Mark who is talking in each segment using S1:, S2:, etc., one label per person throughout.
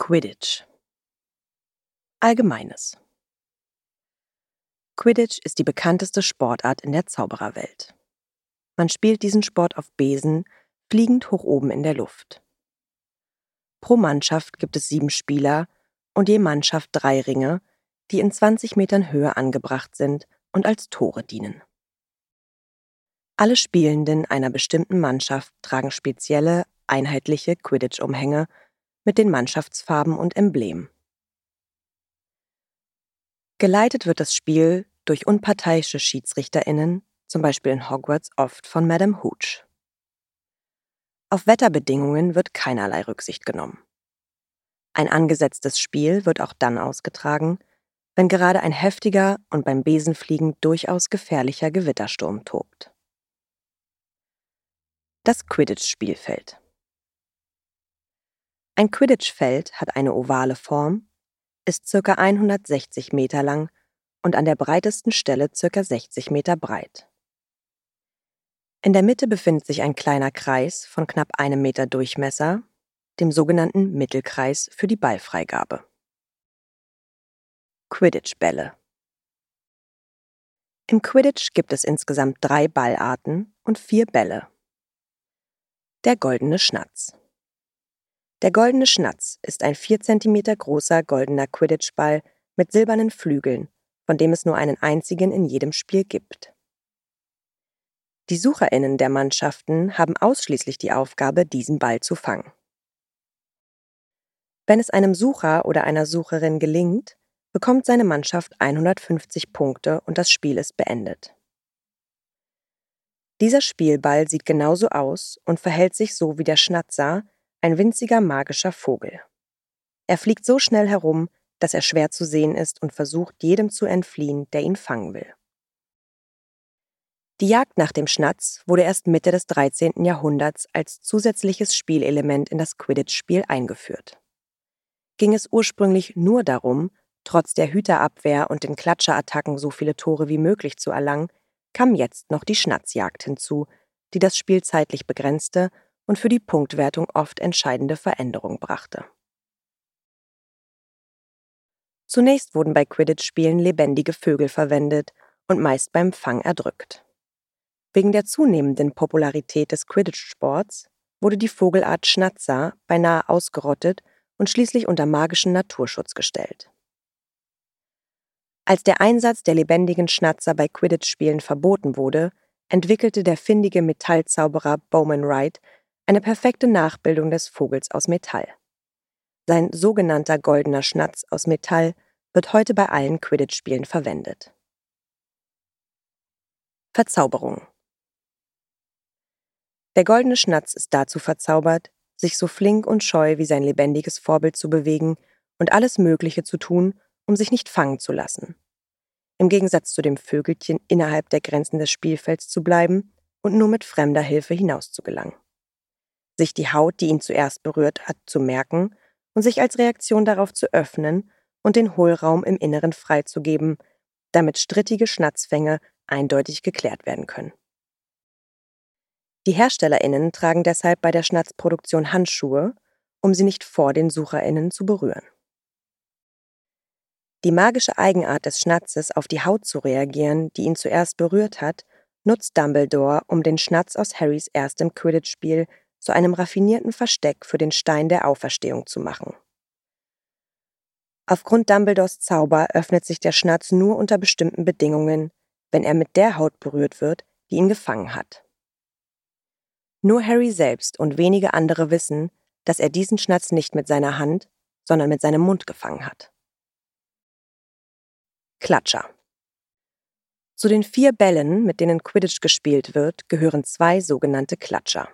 S1: Quidditch. Allgemeines. Quidditch ist die bekannteste Sportart in der Zaubererwelt. Man spielt diesen Sport auf Besen, fliegend hoch oben in der Luft. Pro Mannschaft gibt es sieben Spieler und je Mannschaft drei Ringe, die in 20 Metern Höhe angebracht sind und als Tore dienen. Alle Spielenden einer bestimmten Mannschaft tragen spezielle, einheitliche Quidditch-Umhänge mit den Mannschaftsfarben und Emblemen. Geleitet wird das Spiel durch unparteiische SchiedsrichterInnen, zum Beispiel in Hogwarts oft von Madame Hooch. Auf Wetterbedingungen wird keinerlei Rücksicht genommen. Ein angesetztes Spiel wird auch dann ausgetragen, wenn gerade ein heftiger und beim Besenfliegen durchaus gefährlicher Gewittersturm tobt. Das Quidditch-Spielfeld. Ein Quidditch-Feld hat eine ovale Form ist ca. 160 Meter lang und an der breitesten Stelle ca. 60 Meter breit. In der Mitte befindet sich ein kleiner Kreis von knapp einem Meter Durchmesser, dem sogenannten Mittelkreis für die Ballfreigabe. Quidditch-Bälle Im Quidditch gibt es insgesamt drei Ballarten und vier Bälle. Der goldene Schnatz. Der goldene Schnatz ist ein 4 cm großer goldener Quidditch-Ball mit silbernen Flügeln, von dem es nur einen einzigen in jedem Spiel gibt. Die Sucherinnen der Mannschaften haben ausschließlich die Aufgabe, diesen Ball zu fangen. Wenn es einem Sucher oder einer Sucherin gelingt, bekommt seine Mannschaft 150 Punkte und das Spiel ist beendet. Dieser Spielball sieht genauso aus und verhält sich so wie der Schnatzer, ein winziger magischer Vogel. Er fliegt so schnell herum, dass er schwer zu sehen ist und versucht, jedem zu entfliehen, der ihn fangen will. Die Jagd nach dem Schnatz wurde erst Mitte des 13. Jahrhunderts als zusätzliches Spielelement in das Quidditch-Spiel eingeführt. Ging es ursprünglich nur darum, trotz der Hüterabwehr und den Klatscherattacken so viele Tore wie möglich zu erlangen, kam jetzt noch die Schnatzjagd hinzu, die das Spiel zeitlich begrenzte und für die Punktwertung oft entscheidende Veränderungen brachte. Zunächst wurden bei Quidditch-Spielen lebendige Vögel verwendet und meist beim Fang erdrückt. Wegen der zunehmenden Popularität des Quidditch-Sports wurde die Vogelart Schnatzer beinahe ausgerottet und schließlich unter magischen Naturschutz gestellt. Als der Einsatz der lebendigen Schnatzer bei Quidditch-Spielen verboten wurde, entwickelte der findige Metallzauberer Bowman Wright eine perfekte Nachbildung des Vogels aus Metall. Sein sogenannter goldener Schnatz aus Metall wird heute bei allen Quidditch-Spielen verwendet. Verzauberung Der goldene Schnatz ist dazu verzaubert, sich so flink und scheu wie sein lebendiges Vorbild zu bewegen und alles Mögliche zu tun, um sich nicht fangen zu lassen. Im Gegensatz zu dem Vögelchen innerhalb der Grenzen des Spielfelds zu bleiben und nur mit fremder Hilfe hinauszugelangen sich die Haut, die ihn zuerst berührt hat, zu merken und sich als Reaktion darauf zu öffnen und den Hohlraum im Inneren freizugeben, damit strittige Schnatzfänge eindeutig geklärt werden können. Die HerstellerInnen tragen deshalb bei der Schnatzproduktion Handschuhe, um sie nicht vor den SucherInnen zu berühren. Die magische Eigenart des Schnatzes, auf die Haut zu reagieren, die ihn zuerst berührt hat, nutzt Dumbledore, um den Schnatz aus Harrys erstem Quidditch-Spiel zu einem raffinierten Versteck für den Stein der Auferstehung zu machen. Aufgrund Dumbledores Zauber öffnet sich der Schnatz nur unter bestimmten Bedingungen, wenn er mit der Haut berührt wird, die ihn gefangen hat. Nur Harry selbst und wenige andere wissen, dass er diesen Schnatz nicht mit seiner Hand, sondern mit seinem Mund gefangen hat. Klatscher. Zu den vier Bällen, mit denen Quidditch gespielt wird, gehören zwei sogenannte Klatscher.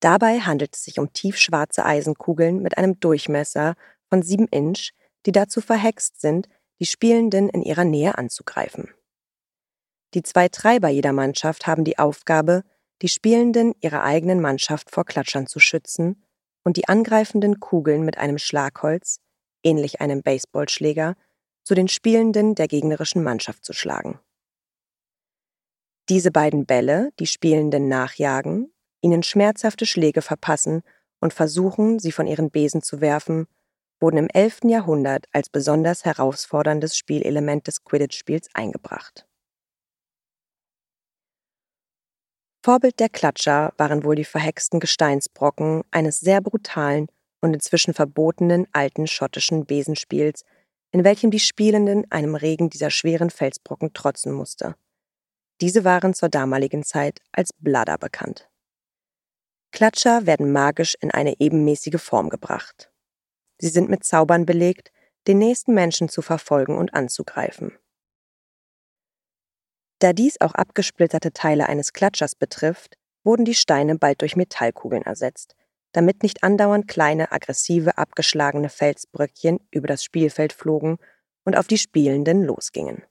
S1: Dabei handelt es sich um tiefschwarze Eisenkugeln mit einem Durchmesser von 7 Inch, die dazu verhext sind, die Spielenden in ihrer Nähe anzugreifen. Die zwei Treiber jeder Mannschaft haben die Aufgabe, die Spielenden ihrer eigenen Mannschaft vor Klatschern zu schützen und die angreifenden Kugeln mit einem Schlagholz, ähnlich einem Baseballschläger, zu den Spielenden der gegnerischen Mannschaft zu schlagen. Diese beiden Bälle, die Spielenden nachjagen, ihnen schmerzhafte Schläge verpassen und versuchen, sie von ihren Besen zu werfen, wurden im 11. Jahrhundert als besonders herausforderndes Spielelement des Quidditch-Spiels eingebracht. Vorbild der Klatscher waren wohl die verhexten Gesteinsbrocken eines sehr brutalen und inzwischen verbotenen alten schottischen Besenspiels, in welchem die Spielenden einem Regen dieser schweren Felsbrocken trotzen musste. Diese waren zur damaligen Zeit als Bladder bekannt. Klatscher werden magisch in eine ebenmäßige Form gebracht. Sie sind mit Zaubern belegt, den nächsten Menschen zu verfolgen und anzugreifen. Da dies auch abgesplitterte Teile eines Klatschers betrifft, wurden die Steine bald durch Metallkugeln ersetzt, damit nicht andauernd kleine, aggressive, abgeschlagene Felsbröckchen über das Spielfeld flogen und auf die Spielenden losgingen.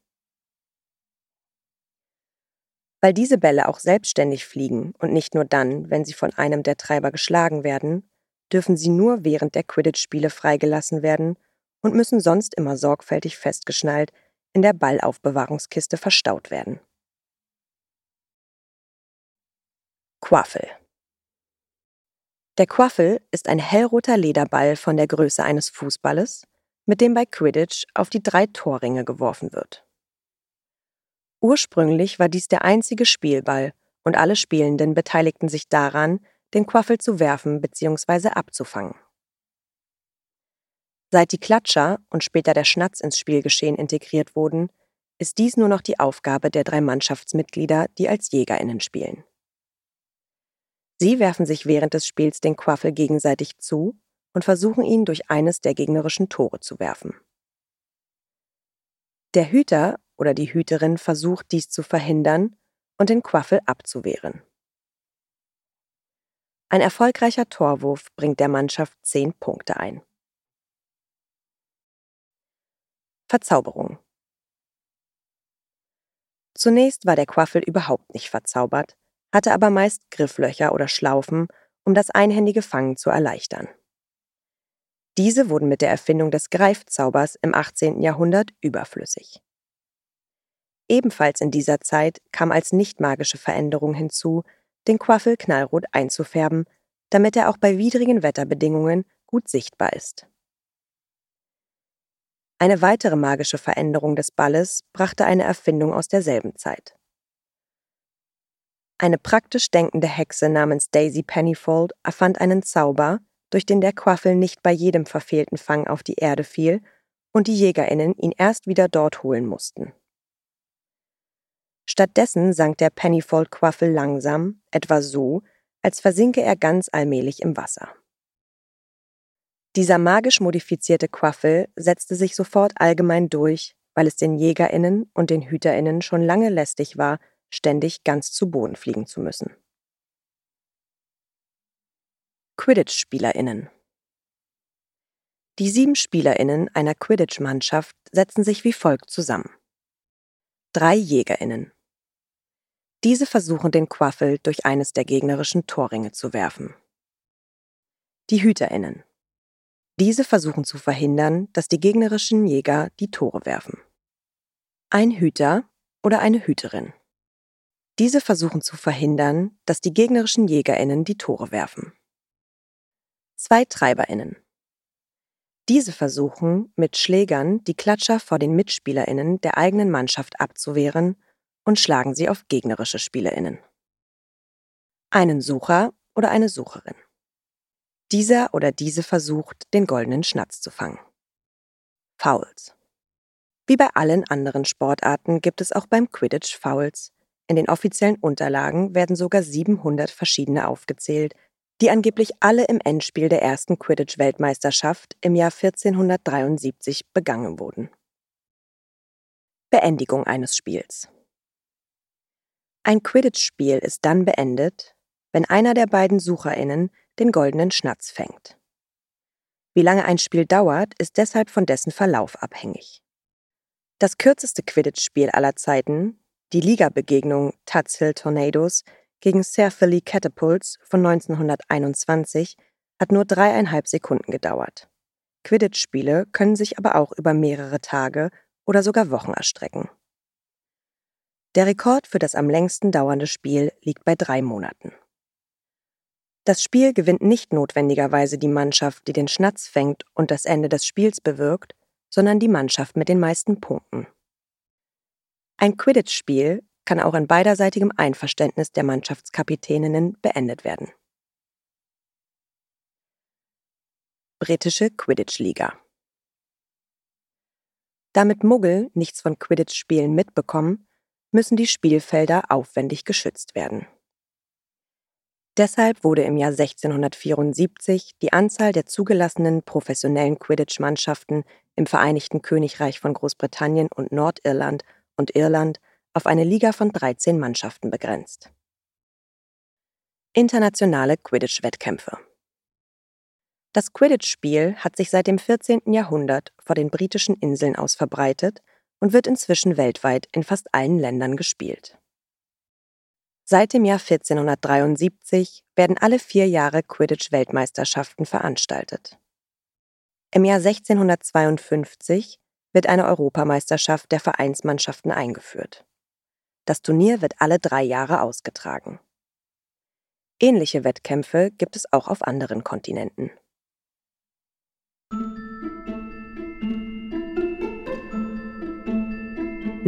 S1: Weil diese Bälle auch selbstständig fliegen und nicht nur dann, wenn sie von einem der Treiber geschlagen werden, dürfen sie nur während der Quidditch-Spiele freigelassen werden und müssen sonst immer sorgfältig festgeschnallt in der Ballaufbewahrungskiste verstaut werden. Quaffel Der Quaffel ist ein hellroter Lederball von der Größe eines Fußballes, mit dem bei Quidditch auf die drei Torringe geworfen wird. Ursprünglich war dies der einzige Spielball und alle Spielenden beteiligten sich daran, den Quaffel zu werfen bzw. abzufangen. Seit die Klatscher und später der Schnatz ins Spielgeschehen integriert wurden, ist dies nur noch die Aufgabe der drei Mannschaftsmitglieder, die als Jägerinnen spielen. Sie werfen sich während des Spiels den Quaffel gegenseitig zu und versuchen ihn durch eines der gegnerischen Tore zu werfen. Der Hüter oder die Hüterin versucht dies zu verhindern und den Quaffel abzuwehren. Ein erfolgreicher Torwurf bringt der Mannschaft zehn Punkte ein. Verzauberung Zunächst war der Quaffel überhaupt nicht verzaubert, hatte aber meist Grifflöcher oder Schlaufen, um das einhändige Fangen zu erleichtern. Diese wurden mit der Erfindung des Greifzaubers im 18. Jahrhundert überflüssig. Ebenfalls in dieser Zeit kam als nicht magische Veränderung hinzu, den Quaffel knallrot einzufärben, damit er auch bei widrigen Wetterbedingungen gut sichtbar ist. Eine weitere magische Veränderung des Balles brachte eine Erfindung aus derselben Zeit. Eine praktisch denkende Hexe namens Daisy Pennyfold erfand einen Zauber, durch den der Quaffel nicht bei jedem verfehlten Fang auf die Erde fiel und die Jägerinnen ihn erst wieder dort holen mussten. Stattdessen sank der Pennyfold-Quaffel langsam, etwa so, als versinke er ganz allmählich im Wasser. Dieser magisch modifizierte Quaffel setzte sich sofort allgemein durch, weil es den JägerInnen und den HüterInnen schon lange lästig war, ständig ganz zu Boden fliegen zu müssen. Quidditch-SpielerInnen Die sieben SpielerInnen einer Quidditch-Mannschaft setzen sich wie folgt zusammen. Drei JägerInnen. Diese versuchen den Quaffel durch eines der gegnerischen Torringe zu werfen. Die HüterInnen. Diese versuchen zu verhindern, dass die gegnerischen Jäger die Tore werfen. Ein Hüter oder eine Hüterin. Diese versuchen zu verhindern, dass die gegnerischen Jägerinnen die Tore werfen. Zwei Treiberinnen. Diese versuchen, mit Schlägern die Klatscher vor den Mitspielerinnen der eigenen Mannschaft abzuwehren und schlagen sie auf gegnerische Spielerinnen. Einen Sucher oder eine Sucherin. Dieser oder diese versucht, den goldenen Schnatz zu fangen. Fouls. Wie bei allen anderen Sportarten gibt es auch beim Quidditch Fouls. In den offiziellen Unterlagen werden sogar 700 verschiedene aufgezählt, die angeblich alle im Endspiel der ersten Quidditch-Weltmeisterschaft im Jahr 1473 begangen wurden. Beendigung eines Spiels. Ein Quidditch-Spiel ist dann beendet, wenn einer der beiden SucherInnen den goldenen Schnatz fängt. Wie lange ein Spiel dauert, ist deshalb von dessen Verlauf abhängig. Das kürzeste Quidditch-Spiel aller Zeiten, die Ligabegegnung Tuts Hill Tornadoes gegen Caerphilly Catapults von 1921, hat nur dreieinhalb Sekunden gedauert. Quidditch-Spiele können sich aber auch über mehrere Tage oder sogar Wochen erstrecken. Der Rekord für das am längsten dauernde Spiel liegt bei drei Monaten. Das Spiel gewinnt nicht notwendigerweise die Mannschaft, die den Schnatz fängt und das Ende des Spiels bewirkt, sondern die Mannschaft mit den meisten Punkten. Ein Quidditch-Spiel kann auch in beiderseitigem Einverständnis der Mannschaftskapitäninnen beendet werden. Britische Quidditch-Liga Damit Muggel nichts von Quidditch-Spielen mitbekommen, müssen die Spielfelder aufwendig geschützt werden. Deshalb wurde im Jahr 1674 die Anzahl der zugelassenen professionellen Quidditch-Mannschaften im Vereinigten Königreich von Großbritannien und Nordirland und Irland auf eine Liga von 13 Mannschaften begrenzt. Internationale Quidditch-Wettkämpfe Das Quidditch-Spiel hat sich seit dem 14. Jahrhundert vor den britischen Inseln aus verbreitet und wird inzwischen weltweit in fast allen Ländern gespielt. Seit dem Jahr 1473 werden alle vier Jahre Quidditch-Weltmeisterschaften veranstaltet. Im Jahr 1652 wird eine Europameisterschaft der Vereinsmannschaften eingeführt. Das Turnier wird alle drei Jahre ausgetragen. Ähnliche Wettkämpfe gibt es auch auf anderen Kontinenten.